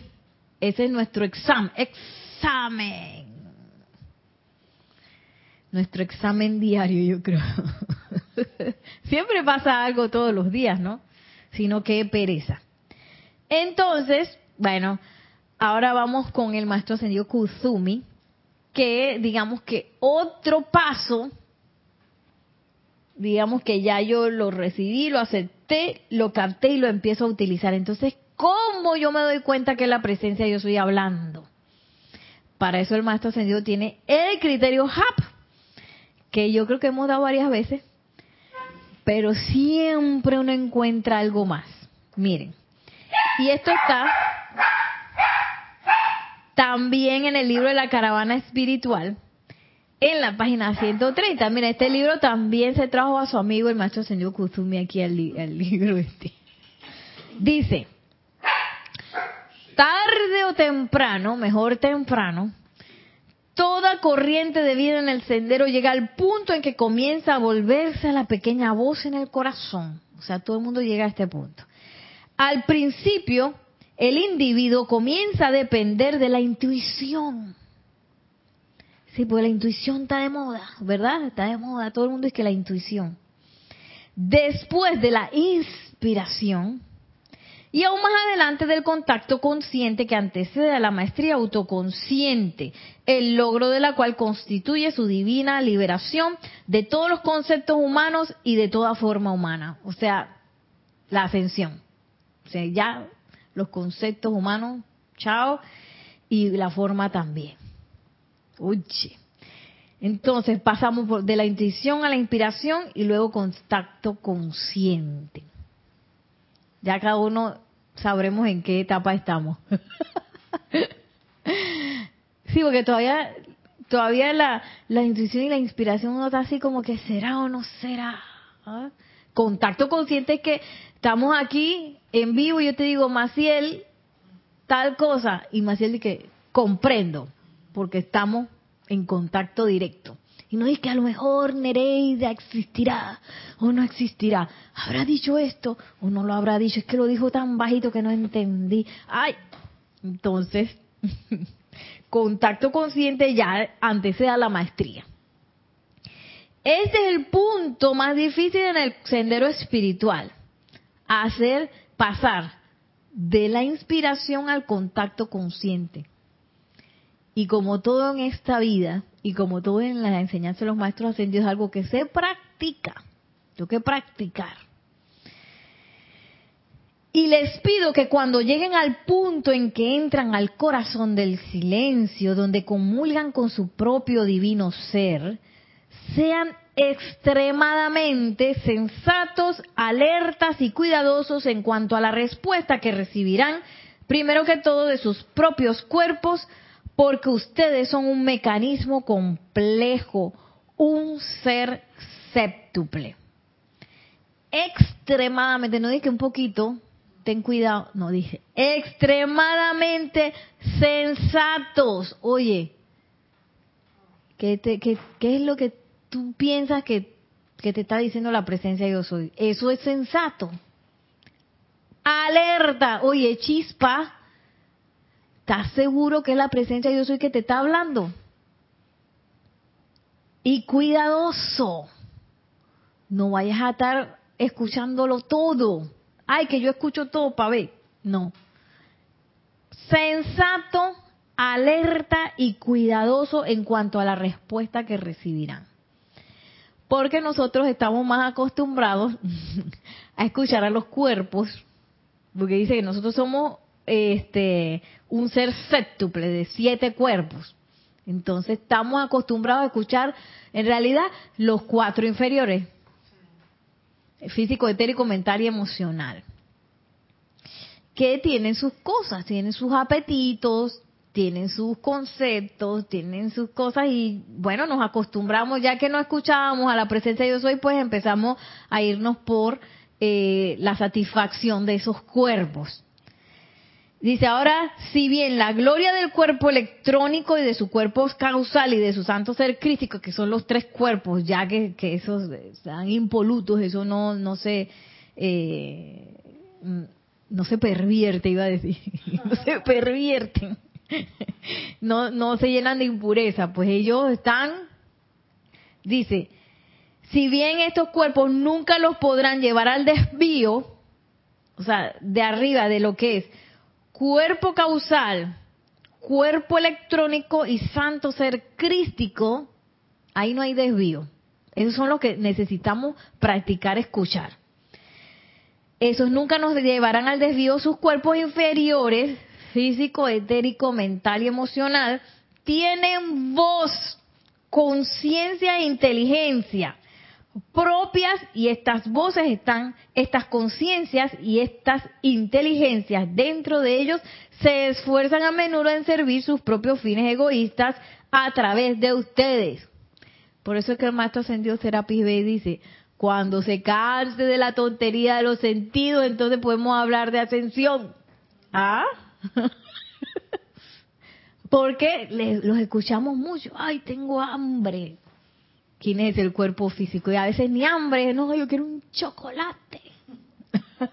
ese es nuestro examen, examen nuestro examen diario, yo creo. Siempre pasa algo todos los días, ¿no? Sino que pereza. Entonces, bueno, ahora vamos con el maestro ascendido Kuzumi, que digamos que otro paso, digamos que ya yo lo recibí, lo acepté, lo capté y lo empiezo a utilizar. Entonces, ¿cómo yo me doy cuenta que la presencia yo estoy hablando? Para eso el maestro ascendido tiene el criterio HAP, que yo creo que hemos dado varias veces, pero siempre uno encuentra algo más. Miren, y esto está también en el libro de la caravana espiritual, en la página 130. Mira, este libro también se trajo a su amigo el maestro señor Kuzumi aquí al, libro este. Dice, tarde o temprano, mejor temprano, toda corriente de vida en el sendero llega al punto en que comienza a volverse a la pequeña voz en el corazón. O sea, todo el mundo llega a este punto. Al principio, el individuo comienza a depender de la intuición. Sí, pues la intuición está de moda, ¿verdad? Está de moda. Todo el mundo es que la intuición. Después de la inspiración, y aún más adelante del contacto consciente que antecede a la maestría autoconsciente, el logro de la cual constituye su divina liberación de todos los conceptos humanos y de toda forma humana. O sea, la ascensión. O sea, ya los conceptos humanos, chao, y la forma también. Uy. Entonces pasamos de la intuición a la inspiración y luego contacto consciente. Ya cada uno sabremos en qué etapa estamos. sí, porque todavía todavía la, la intuición y la inspiración uno está así como que será o no será. ¿Ah? Contacto consciente es que estamos aquí en vivo y yo te digo, Maciel, tal cosa, y Maciel dice, comprendo, porque estamos en contacto directo. Y no dice que a lo mejor Nereida existirá o no existirá. ¿Habrá dicho esto o no lo habrá dicho? Es que lo dijo tan bajito que no entendí. Ay, entonces, contacto consciente ya antecede a la maestría. Este es el punto más difícil en el sendero espiritual. Hacer pasar de la inspiración al contacto consciente. Y como todo en esta vida, y como todo en la enseñanza de los maestros ascendidos, es algo que se practica. Tengo que practicar. Y les pido que cuando lleguen al punto en que entran al corazón del silencio, donde comulgan con su propio divino ser, sean extremadamente sensatos, alertas y cuidadosos en cuanto a la respuesta que recibirán, primero que todo de sus propios cuerpos, porque ustedes son un mecanismo complejo, un ser séptuple. Extremadamente, no dije un poquito, ten cuidado, no dije, extremadamente sensatos. Oye, ¿qué, es lo que tú piensas que, te está diciendo la presencia de yo soy. Eso es sensato. Alerta, oye, chispa, ¿estás seguro que es la presencia de yo soy que te está hablando? Y cuidadoso, no vayas a estar escuchándolo todo. Ay, que yo escucho todo para ver. No. Sensato, alerta y cuidadoso en cuanto a la respuesta que recibirán porque nosotros estamos más acostumbrados a escuchar a los cuerpos, porque dice que nosotros somos este un ser séptuple de siete cuerpos. Entonces estamos acostumbrados a escuchar en realidad los cuatro inferiores, físico, etérico, mental y emocional, que tienen sus cosas, tienen sus apetitos, tienen sus conceptos, tienen sus cosas y bueno, nos acostumbramos, ya que no escuchábamos a la presencia de yo soy, pues empezamos a irnos por eh, la satisfacción de esos cuerpos. Dice ahora, si bien la gloria del cuerpo electrónico y de su cuerpo causal y de su santo ser crítico, que son los tres cuerpos, ya que, esos están impolutos, eso no, no se, eh, no se pervierte, iba a decir, no se pervierten no, no se llenan de impureza, pues ellos están, dice, si bien estos cuerpos nunca los podrán llevar al desvío, o sea, de arriba de lo que es cuerpo causal cuerpo electrónico y santo ser crístico, ahí no hay desvío. Esos son los que necesitamos practicar escuchar. Esos nunca nos llevarán al desvío. Sus cuerpos inferiores, físico, etérico, mental y emocional, tienen voz, conciencia e inteligencia propias y estas voces están, estas conciencias y estas inteligencias dentro de ellos se esfuerzan a menudo en servir sus propios fines egoístas a través de ustedes. Por eso es que el maestro ascendido Serapis Bey dice, cuando se canse de la tontería de los sentidos, entonces podemos hablar de ascensión. ¿Ah? Porque los escuchamos mucho. Ay, tengo hambre. ¿Quién es el cuerpo físico? Y a veces ni hambre, no, yo quiero un chocolate.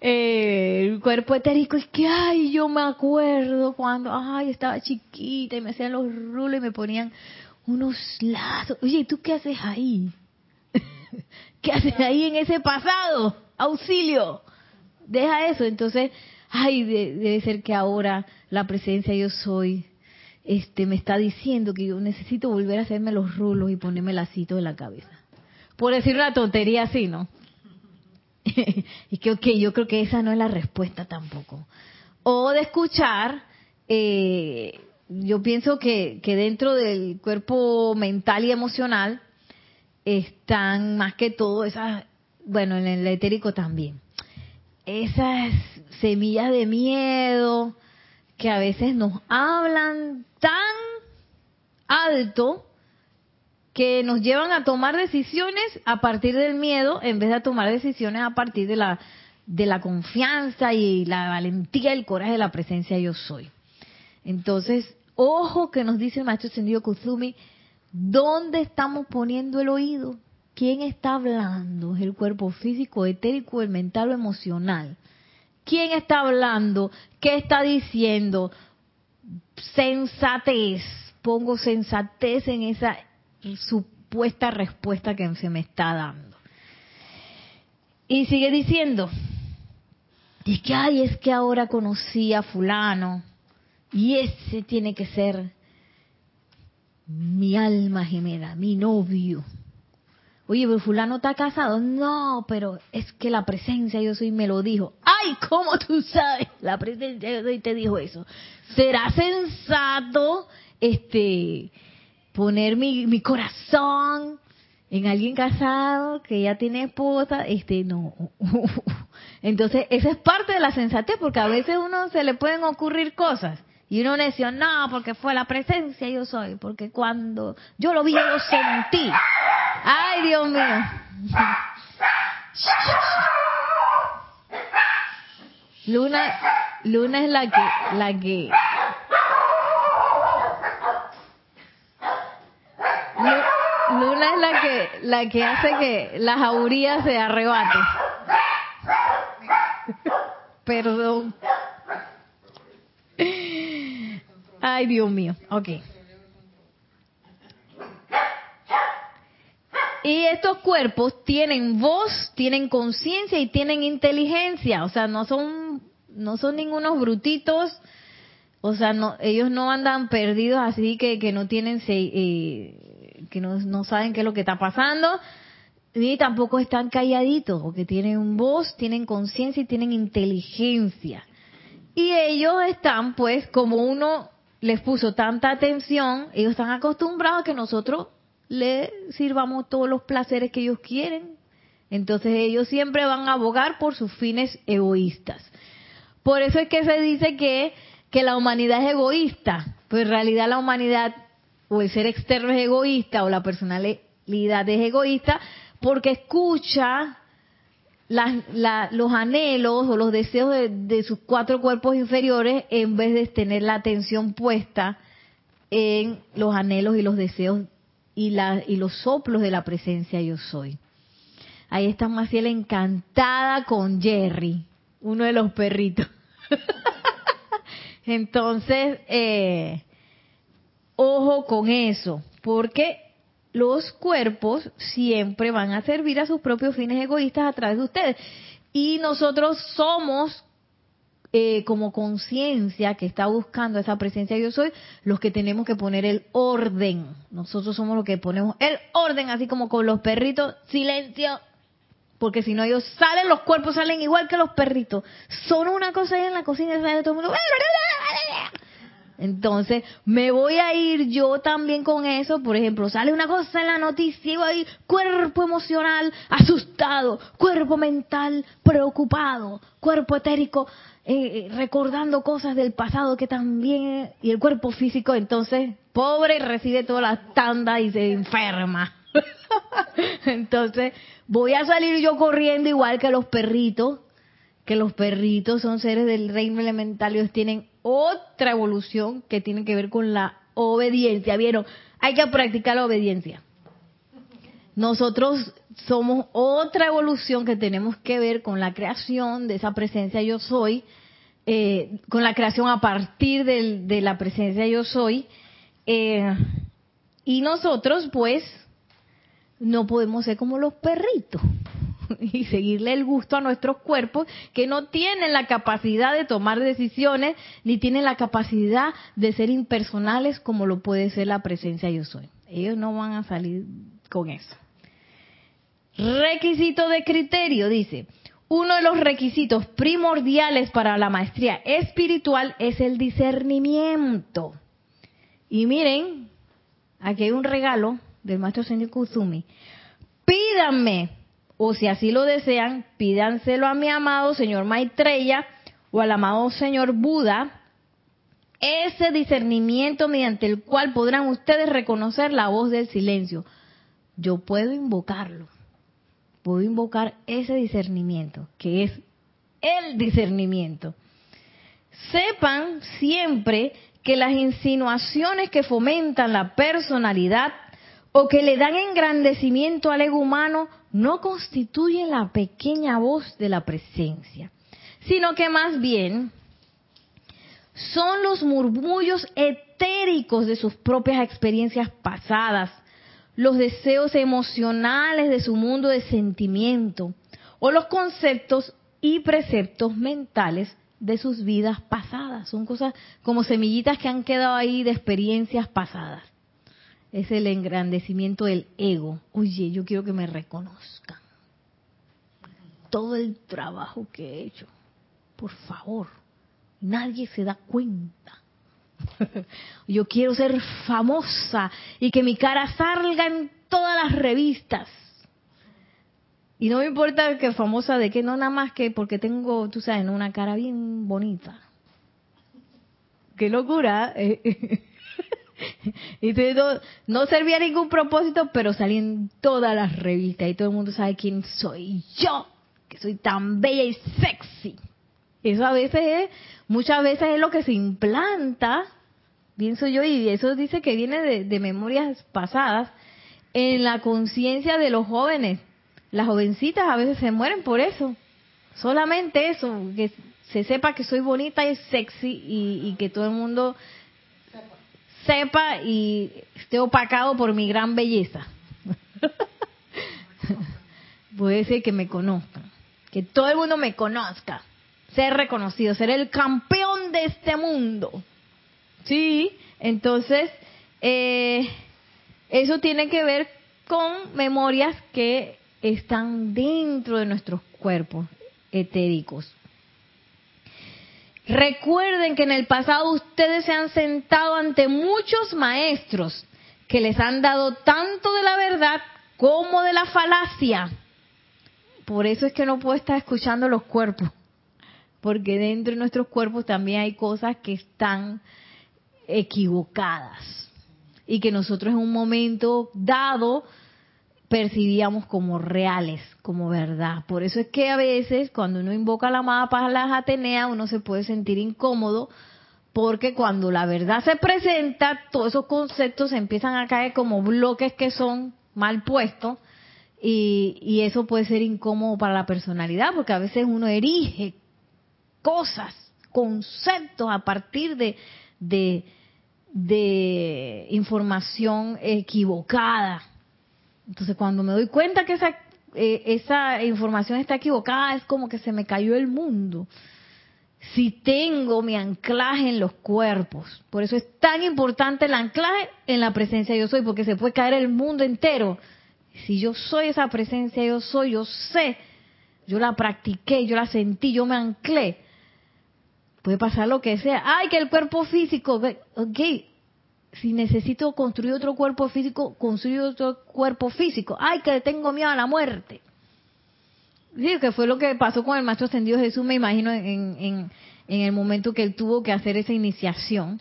Eh, el cuerpo etérico es que, ay, yo me acuerdo cuando, ay, estaba chiquita y me hacían los rulos y me ponían unos lazos. Oye, ¿tú qué haces ahí? ¿Qué haces ahí en ese pasado? Auxilio. Deja eso. Entonces, ay, debe ser que ahora la presencia yo soy este me está diciendo que yo necesito volver a hacerme los rulos y ponerme lacito en la cabeza. Por decir una tontería así, ¿no? y que, ok, yo creo que esa no es la respuesta tampoco. O de escuchar, eh, yo pienso que, que dentro del cuerpo mental y emocional están más que todo esas, bueno, en el etérico también, esas semillas de miedo que a veces nos hablan tan alto que nos llevan a tomar decisiones a partir del miedo en vez de tomar decisiones a partir de la de la confianza y la valentía y el coraje de la presencia yo soy. Entonces, ojo que nos dice el maestro Sendido Kuzumi, ¿dónde estamos poniendo el oído? ¿Quién está hablando? ¿Es el cuerpo físico, etérico, el mental o emocional? ¿Quién está hablando? ¿Qué está diciendo? Sensatez. Pongo sensatez en esa supuesta respuesta que se me está dando. Y sigue diciendo, y que, ay, es que ahora conocí a fulano y ese tiene que ser mi alma gemela, mi novio. Oye, pero fulano está casado. No, pero es que la presencia yo soy me lo dijo. Ay, ¿cómo tú sabes? La presencia yo soy te dijo eso. ¿Será sensato este poner mi, mi corazón en alguien casado que ya tiene esposa, este no. Entonces, esa es parte de la sensatez, porque a veces uno se le pueden ocurrir cosas. Y uno dice, no, porque fue la presencia yo soy, porque cuando yo lo vi, yo lo sentí. Ay, Dios mío. Luna, Luna es la que, la que Luna es la que, la que hace que las jauría se arrebate. Perdón. Ay, Dios mío. Ok. Y estos cuerpos tienen voz, tienen conciencia y tienen inteligencia. O sea, no son, no son ningunos brutitos. O sea, no, ellos no andan perdidos así que, que no tienen eh, que no, saben qué es lo que está pasando, ni tampoco están calladitos, porque tienen voz, tienen conciencia y tienen inteligencia. Y ellos están, pues, como uno les puso tanta atención, ellos están acostumbrados a que nosotros les sirvamos todos los placeres que ellos quieren. Entonces ellos siempre van a abogar por sus fines egoístas. Por eso es que se dice que, que la humanidad es egoísta, pues en realidad la humanidad o el ser externo es egoísta o la personalidad es egoísta porque escucha los anhelos o los deseos de, sus cuatro cuerpos inferiores en vez de tener la atención puesta en los anhelos y los deseos y, y los soplos de la presencia yo soy. Ahí está Maciel encantada con Jerry, uno de los perritos. Entonces, eh, Ojo con eso, porque los cuerpos siempre van a servir a sus propios fines egoístas a través de ustedes. Y nosotros somos eh, como conciencia que está buscando esa presencia yo soy, los que tenemos que poner el orden. Nosotros somos los que ponemos el orden, así como con los perritos, silencio. Porque si no ellos salen, los cuerpos salen igual que los perritos. Son una cosa ahí en la cocina sale todo el mundo. Entonces, me voy a ir yo también con eso. Por ejemplo, sale una cosa en la noticia y voy cuerpo emocional asustado, cuerpo mental preocupado, cuerpo etérico eh, recordando cosas del pasado que también, y el cuerpo físico, entonces, pobre, recibe todas las tandas y se enferma. entonces, voy a salir yo corriendo igual que los perritos, que los perritos son seres del reino elemental, ellos tienen otra evolución que tiene que ver con la obediencia. Vieron, hay que practicar la obediencia. Nosotros somos otra evolución que tenemos que ver con la creación de esa presencia yo soy, eh, con la creación a partir de la presencia yo soy. Eh, y nosotros, pues, no podemos ser como los perritos y seguirle el gusto a nuestros cuerpos que no tienen la capacidad de tomar decisiones ni tienen la capacidad de ser impersonales como lo puede ser la presencia yo soy. Ellos no van a salir con eso. Requisito de criterio, dice. Uno de los requisitos primordiales para la maestría espiritual es el discernimiento. Y miren, aquí hay un regalo del maestro señor Kuzumi. Pídanme, o si así lo desean, pídanselo a mi amado señor Maitreya o al amado señor Buda, ese discernimiento mediante el cual podrán ustedes reconocer la voz del silencio. Yo puedo invocarlo puedo invocar ese discernimiento, que es el discernimiento. Sepan siempre que las insinuaciones que fomentan la personalidad o que le dan engrandecimiento al ego humano no constituyen la pequeña voz de la presencia, sino que más bien son los murmullos etéricos de sus propias experiencias pasadas, los deseos emocionales de su mundo de sentimiento o los conceptos y preceptos mentales de sus vidas pasadas. Son cosas como semillitas que han quedado ahí de experiencias pasadas. Es el engrandecimiento del ego. Oye, yo quiero que me reconozcan. Todo el trabajo que he hecho. Por favor. Nadie se da cuenta. Yo quiero ser famosa y que mi cara salga en todas las revistas. Y no me importa que famosa de qué, no nada más que porque tengo, tú sabes, una cara bien bonita. Qué locura. ¿eh? y no, no servía ningún propósito, pero salí en todas las revistas y todo el mundo sabe quién soy yo, que soy tan bella y sexy. Eso a veces es, muchas veces es lo que se implanta pienso yo, y eso dice que viene de, memorias pasadas, en la conciencia de los jóvenes. Las jovencitas a veces se mueren por eso. Solamente eso, que se sepa que soy bonita y sexy y, que todo el mundo sepa y esté opacado por mi gran belleza. Puede ser que me conozcan, que todo el mundo me conozca, ser reconocido, ser el campeón de este mundo. Sí, entonces eh, eso tiene que ver con memorias que están dentro de nuestros cuerpos etéricos. Recuerden que en el pasado ustedes se han sentado ante muchos maestros que les han dado tanto de la verdad como de la falacia. Por eso es que no puedo estar escuchando los cuerpos, porque dentro de nuestros cuerpos también hay cosas que están equivocadas y que nosotros en un momento dado percibíamos como reales, como verdad. Por eso es que a veces cuando uno invoca la amada paz las Atenea, uno se puede sentir incómodo porque cuando la verdad se presenta, todos esos conceptos empiezan a caer como bloques que son mal puestos y, y eso puede ser incómodo para la personalidad porque a veces uno erige cosas, conceptos a partir de información equivocada. Entonces, cuando me doy cuenta que esa, eh, esa información está equivocada, es como que se me cayó el mundo. si tengo mi anclaje en los cuerpos. Por eso es tan importante el anclaje en la presencia yo soy, porque se puede caer el mundo entero. Si yo soy esa presencia yo soy, yo sé, yo la practiqué, yo la sentí, yo me anclé. Puede pasar lo que sea. Ay, que el cuerpo físico, ok, si necesito construir otro cuerpo físico, construir otro cuerpo físico. Ay, que tengo miedo a la muerte. Sí, que fue lo que pasó con el Maestro Ascendido Jesús, me imagino, en, en, en el momento que él tuvo que hacer esa iniciación.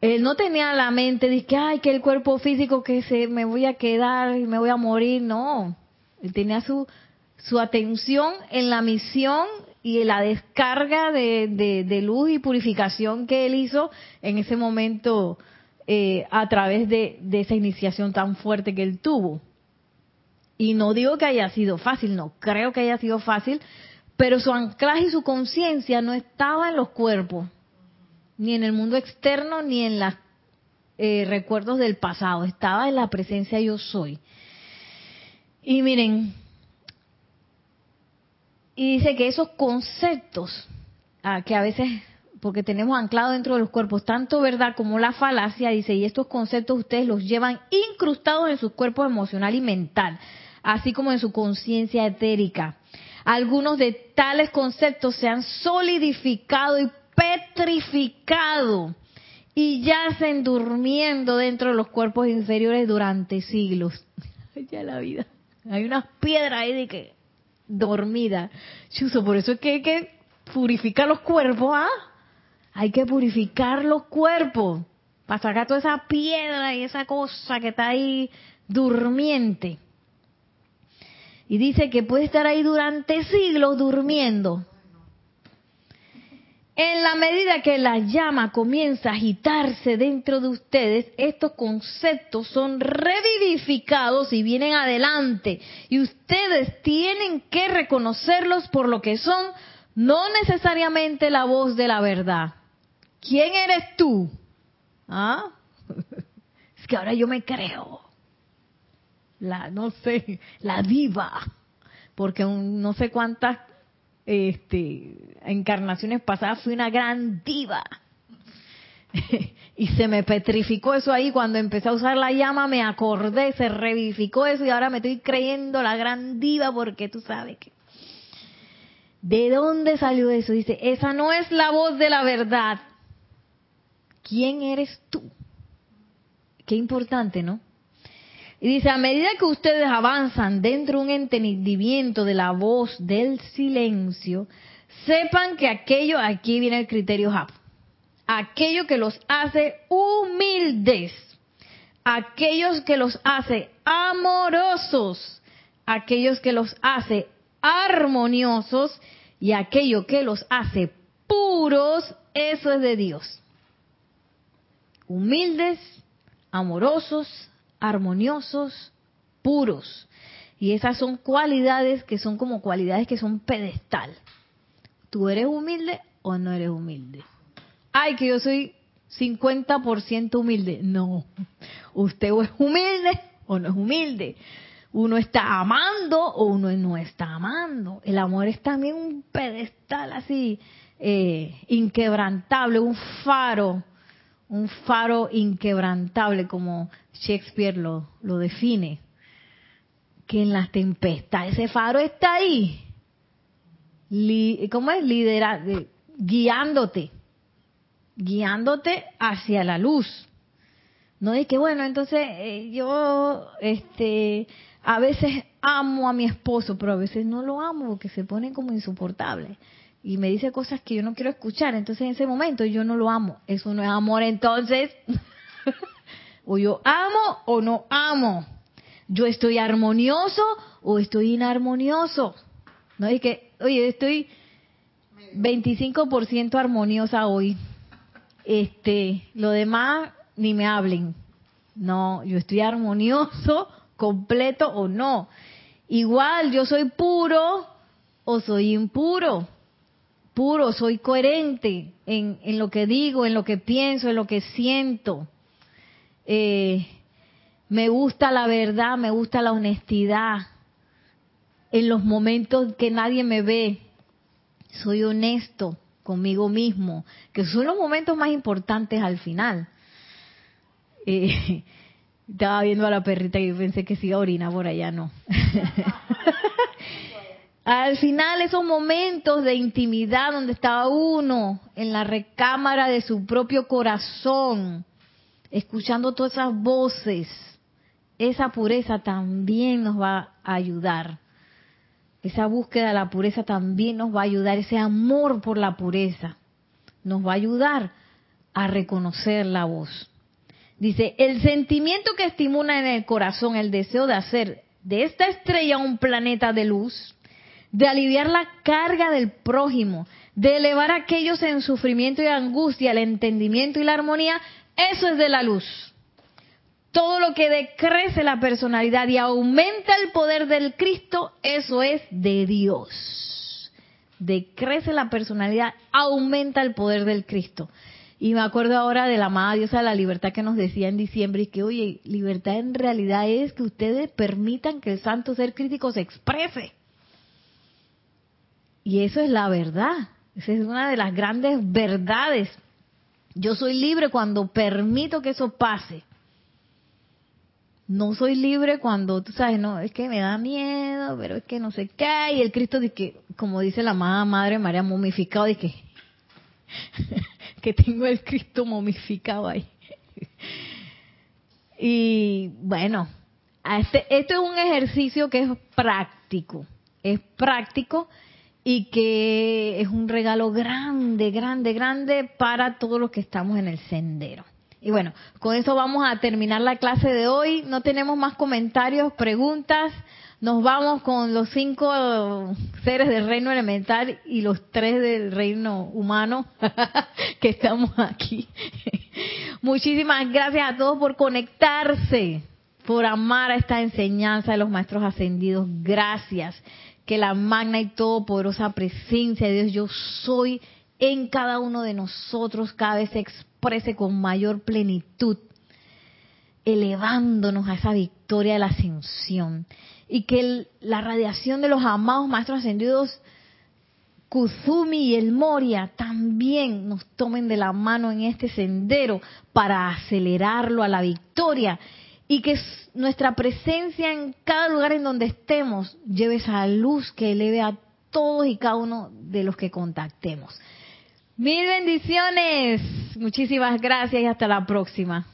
Él no tenía la mente de que, ay, que el cuerpo físico, que se me voy a quedar y me voy a morir. No, él tenía su, su atención en la misión y la descarga de, luz y purificación que él hizo en ese momento eh, a través de, de esa iniciación tan fuerte que él tuvo. Y no digo que haya sido fácil, no creo que haya sido fácil, pero su anclaje y su conciencia no estaba en los cuerpos, ni en el mundo externo, ni en los eh, recuerdos del pasado, estaba en la presencia yo soy. Y miren, y dice que esos conceptos ah, que a veces, porque tenemos anclado dentro de los cuerpos, tanto verdad como la falacia, dice, y estos conceptos ustedes los llevan incrustados en sus cuerpos emocional y mental así como en su conciencia etérica. Algunos de tales conceptos se han solidificado y petrificado y yacen durmiendo dentro de los cuerpos inferiores durante siglos. ya la vida. Hay unas piedras ahí de que dormida. Chuso, por eso es que hay que purificar los cuerpos, ¿ah? Hay que purificar los cuerpos para sacar toda esa piedra y esa cosa que está ahí durmiente. Y dice que puede estar ahí durante siglos durmiendo. En la medida que la llama comienza a agitarse dentro de ustedes, estos conceptos son revivificados y vienen adelante. Y ustedes tienen que reconocerlos por lo que son, no necesariamente la voz de la verdad. ¿Quién eres tú? ¿Ah? Es que ahora yo me creo la, no sé, la diva, porque no sé cuántas este, encarnaciones pasadas fui una gran diva. y se me petrificó eso ahí cuando empecé a usar la llama, me acordé, se revivificó eso y ahora me estoy creyendo la gran diva porque tú sabes que... ¿De dónde salió eso? Dice, esa no es la voz de la verdad. ¿Quién eres tú? Qué importante, ¿no? Y dice, a medida que ustedes avanzan dentro de un entendimiento de la voz del silencio, sepan que aquello, aquí viene el criterio HAP, aquello que los hace humildes, aquellos que los hace amorosos, aquellos que los hace armoniosos y aquello que los hace puros, eso es de Dios. Humildes, amorosos, armoniosos, puros. Y esas son cualidades que son como cualidades que son pedestal. ¿Tú eres humilde o no eres humilde? Ay, que yo soy 50% humilde. No, usted o es humilde o no es humilde. Uno está amando o uno no está amando. El amor es también un pedestal así eh, inquebrantable, un faro un faro inquebrantable como Shakespeare lo, define, que en las tempestades ese faro está ahí, ¿cómo es? Lidera, guiándote, guiándote hacia la luz. No es que bueno, entonces eh, yo este a veces amo a mi esposo, pero a veces no lo amo porque se pone como insoportable y me dice cosas que yo no quiero escuchar, entonces en ese momento yo no lo amo. Eso no es amor entonces. o yo amo o no amo. Yo estoy armonioso o estoy inarmonioso. No es que, oye, estoy 25% armoniosa hoy. Este, lo demás ni me hablen. No, yo estoy armonioso, completo o no. Igual yo soy puro o soy impuro puro, soy coherente en, en, lo que digo, en lo que pienso, en lo que siento. Eh, me gusta la verdad, me gusta la honestidad. En los momentos que nadie me ve, soy honesto conmigo mismo, que son los momentos más importantes al final. Eh, estaba viendo a la perrita y pensé que siga orina por allá, no. al final esos momentos de intimidad donde estaba uno en la recámara de su propio corazón, escuchando todas esas voces, esa pureza también nos va a ayudar. Esa búsqueda de la pureza también nos va a ayudar, ese amor por la pureza nos va a ayudar a reconocer la voz. Dice, el sentimiento que estimula en el corazón el deseo de hacer de esta estrella un planeta de luz, de aliviar la carga del prójimo, de elevar a aquellos en sufrimiento y angustia, el entendimiento y la armonía, eso es de la luz. Todo lo que decrece la personalidad y aumenta el poder del Cristo, eso es de Dios. Decrece la personalidad, aumenta el poder del Cristo. Y me acuerdo ahora de la amada diosa de la libertad que nos decía en diciembre, y que, oye, libertad en realidad es que ustedes permitan que el santo ser crítico se exprese. Y eso es la verdad. Esa es una de las grandes verdades. Yo soy libre cuando permito que eso pase. No soy libre cuando, tú sabes, no, es que me da miedo, pero es que no sé qué. Y el Cristo, de que, como dice la Madre María, momificado, de que, que tengo el Cristo momificado ahí. y bueno, este, esto es un ejercicio que es práctico. Es práctico y que es un regalo grande, grande, grande para todos los que estamos en el sendero. Y bueno, con eso vamos a terminar la clase de hoy. No tenemos más comentarios, preguntas. Nos vamos con los cinco seres del reino elemental y los tres del reino humano que estamos aquí. Muchísimas gracias a todos por conectarse, por amar a esta enseñanza de los maestros ascendidos. Gracias que la magna y todopoderosa presencia de Dios yo soy en cada uno de nosotros cada vez se exprese con mayor plenitud, elevándonos a esa victoria de la ascensión. Y que la radiación de los amados maestros ascendidos, Kuzumi y el Moria, también nos tomen de la mano en este sendero para acelerarlo a la victoria y que nuestra presencia en cada lugar en donde estemos lleve esa luz que eleve a todos y cada uno de los que contactemos. Mil bendiciones. Muchísimas gracias y hasta la próxima.